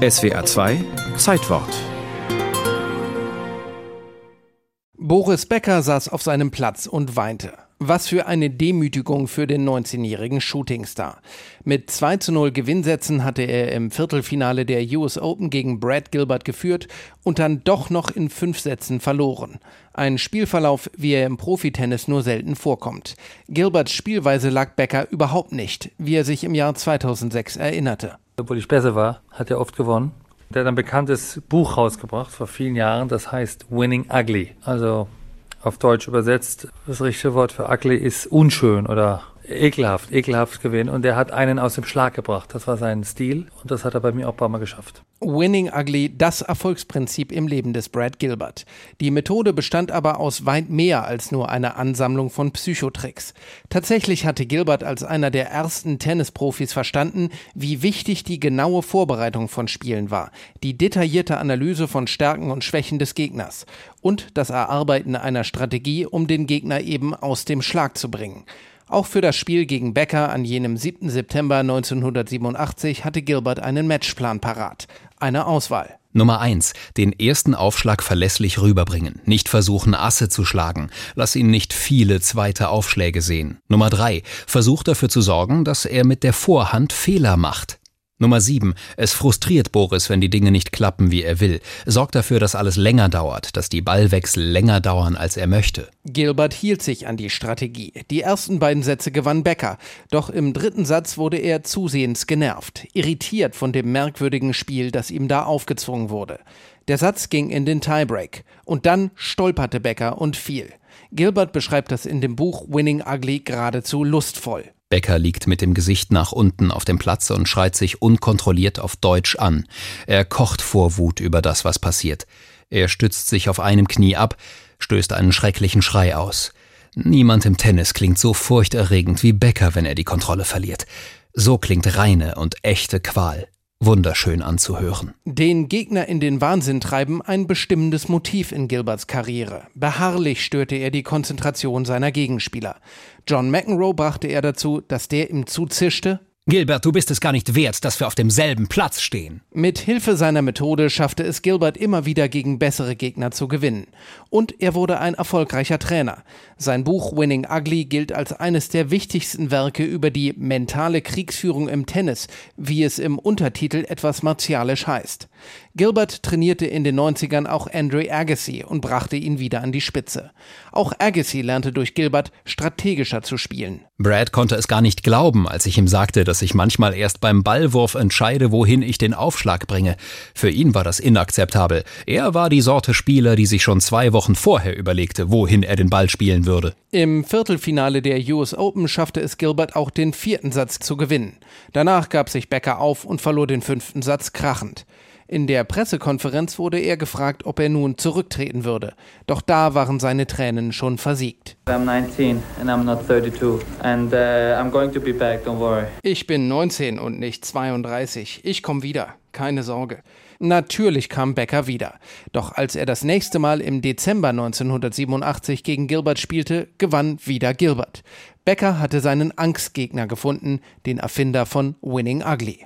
SWA 2 Zeitwort Boris Becker saß auf seinem Platz und weinte. Was für eine Demütigung für den 19-jährigen Shootingstar. Mit 2 zu 0 Gewinnsätzen hatte er im Viertelfinale der US Open gegen Brad Gilbert geführt und dann doch noch in fünf Sätzen verloren. Ein Spielverlauf, wie er im Profitennis nur selten vorkommt. Gilberts Spielweise lag Becker überhaupt nicht, wie er sich im Jahr 2006 erinnerte. Obwohl ich besser war, hat er oft gewonnen. Der hat ein bekanntes Buch rausgebracht vor vielen Jahren, das heißt Winning Ugly. Also auf Deutsch übersetzt, das richtige Wort für ugly ist unschön oder ekelhaft, ekelhaft gewinnen. Und er hat einen aus dem Schlag gebracht. Das war sein Stil und das hat er bei mir auch ein paar Mal geschafft. Winning Ugly, das Erfolgsprinzip im Leben des Brad Gilbert. Die Methode bestand aber aus weit mehr als nur einer Ansammlung von Psychotricks. Tatsächlich hatte Gilbert als einer der ersten Tennisprofis verstanden, wie wichtig die genaue Vorbereitung von Spielen war, die detaillierte Analyse von Stärken und Schwächen des Gegners und das Erarbeiten einer Strategie, um den Gegner eben aus dem Schlag zu bringen. Auch für das Spiel gegen Becker an jenem 7. September 1987 hatte Gilbert einen Matchplan parat. Eine Auswahl. Nummer 1. Den ersten Aufschlag verlässlich rüberbringen. Nicht versuchen, Asse zu schlagen. Lass ihn nicht viele zweite Aufschläge sehen. Nummer 3. Versuch dafür zu sorgen, dass er mit der Vorhand Fehler macht. Nummer 7. Es frustriert Boris, wenn die Dinge nicht klappen, wie er will. Sorgt dafür, dass alles länger dauert, dass die Ballwechsel länger dauern, als er möchte. Gilbert hielt sich an die Strategie. Die ersten beiden Sätze gewann Becker. Doch im dritten Satz wurde er zusehends genervt, irritiert von dem merkwürdigen Spiel, das ihm da aufgezwungen wurde. Der Satz ging in den Tiebreak. Und dann stolperte Becker und fiel. Gilbert beschreibt das in dem Buch Winning Ugly geradezu lustvoll. Becker liegt mit dem Gesicht nach unten auf dem Platz und schreit sich unkontrolliert auf Deutsch an. Er kocht vor Wut über das, was passiert. Er stützt sich auf einem Knie ab, stößt einen schrecklichen Schrei aus. Niemand im Tennis klingt so furchterregend wie Becker, wenn er die Kontrolle verliert. So klingt reine und echte Qual wunderschön anzuhören. Den Gegner in den Wahnsinn treiben ein bestimmendes Motiv in Gilberts Karriere. Beharrlich störte er die Konzentration seiner Gegenspieler. John McEnroe brachte er dazu, dass der ihm zuzischte, Gilbert, du bist es gar nicht wert, dass wir auf demselben Platz stehen. Mit Hilfe seiner Methode schaffte es Gilbert immer wieder gegen bessere Gegner zu gewinnen. Und er wurde ein erfolgreicher Trainer. Sein Buch Winning Ugly gilt als eines der wichtigsten Werke über die mentale Kriegsführung im Tennis, wie es im Untertitel etwas martialisch heißt. Gilbert trainierte in den 90ern auch Andre Agassi und brachte ihn wieder an die Spitze. Auch Agassi lernte durch Gilbert strategischer zu spielen. Brad konnte es gar nicht glauben, als ich ihm sagte, dass ich manchmal erst beim Ballwurf entscheide, wohin ich den Aufschlag bringe. Für ihn war das inakzeptabel. Er war die Sorte Spieler, die sich schon zwei Wochen vorher überlegte, wohin er den Ball spielen würde. Im Viertelfinale der US Open schaffte es Gilbert auch den vierten Satz zu gewinnen. Danach gab sich Becker auf und verlor den fünften Satz krachend. In der Pressekonferenz wurde er gefragt, ob er nun zurücktreten würde. Doch da waren seine Tränen schon versiegt. Ich bin 19 und nicht 32. Ich komme wieder. Keine Sorge. Natürlich kam Becker wieder. Doch als er das nächste Mal im Dezember 1987 gegen Gilbert spielte, gewann wieder Gilbert. Becker hatte seinen Angstgegner gefunden, den Erfinder von Winning Ugly.